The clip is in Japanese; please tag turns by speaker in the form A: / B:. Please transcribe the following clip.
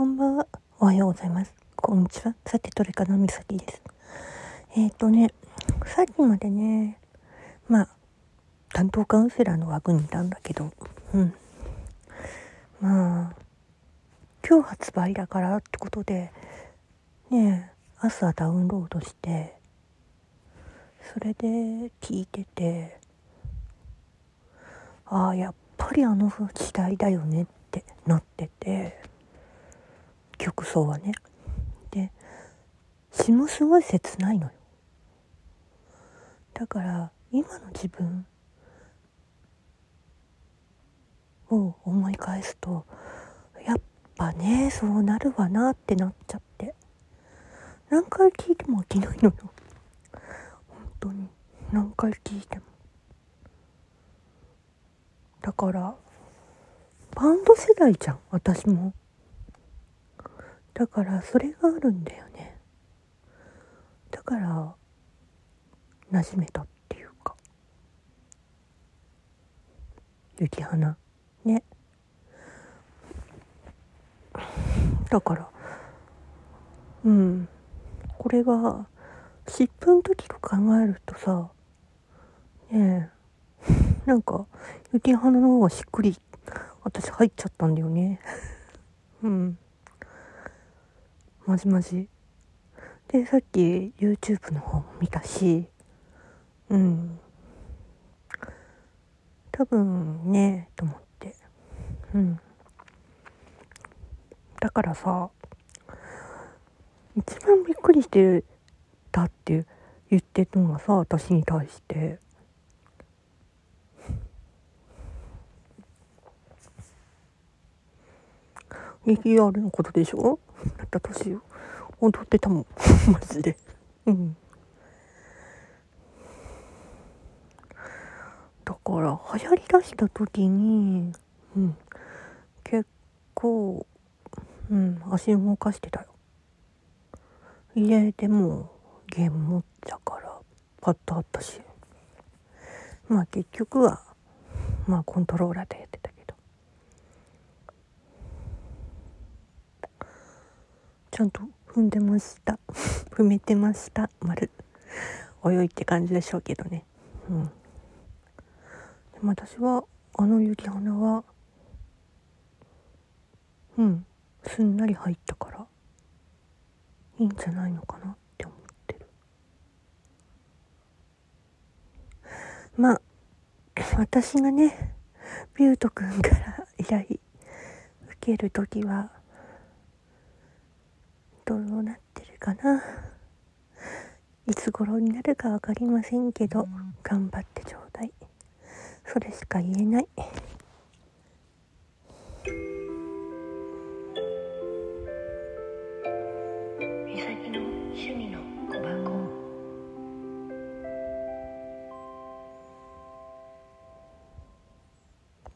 A: こんばんは。おはようございます。こんにちは。さて、どれかのみさきです。えっ、ー、とね、さっきまでね、まあ、担当カウンセラーの枠にいたんだけど、うん。まあ、今日発売だからってことで、ね朝ダウンロードして、それで聞いてて、ああ、やっぱりあの時代だよねってなってて、曲奏はね。で、詩もすごい切ないのよ。だから、今の自分を思い返すと、やっぱね、そうなるわなってなっちゃって。何回聴いても飽きないのよ。本当に。何回聴いても。だから、バンド世代じゃん、私も。だからそれがあるんだよね。だから馴染めたっていうか。雪花。ね。だからうん。これが湿布の時と考えるとさねえ。なんか雪花の方がしっくり私入っちゃったんだよね。まじまじ。でさっき YouTube の方も見たし。うん。多分ねと思って。うん。だからさ一番びっくりしてたって言ってたのがさ私に対して。右 r のことでしょ？った年よ。踊ってたもん。マジで。うん。だから流行りだした時にうん。結構うん足動かしてたよ。家でもゲーム持ったからパッとあったし。まあ結局はまあコントローラーでやってたちゃんと踏んでました。踏めてました。丸。泳いって感じでしょうけどね。うん。でも私はあのゆり花はうん。すんなり入ったからいいんじゃないのかなって思ってる。まあ私がねビュート君から依頼受ける時はどうなってるかな。いつ頃になるか分かりませんけど頑張ってちょうだい。それしか言えない。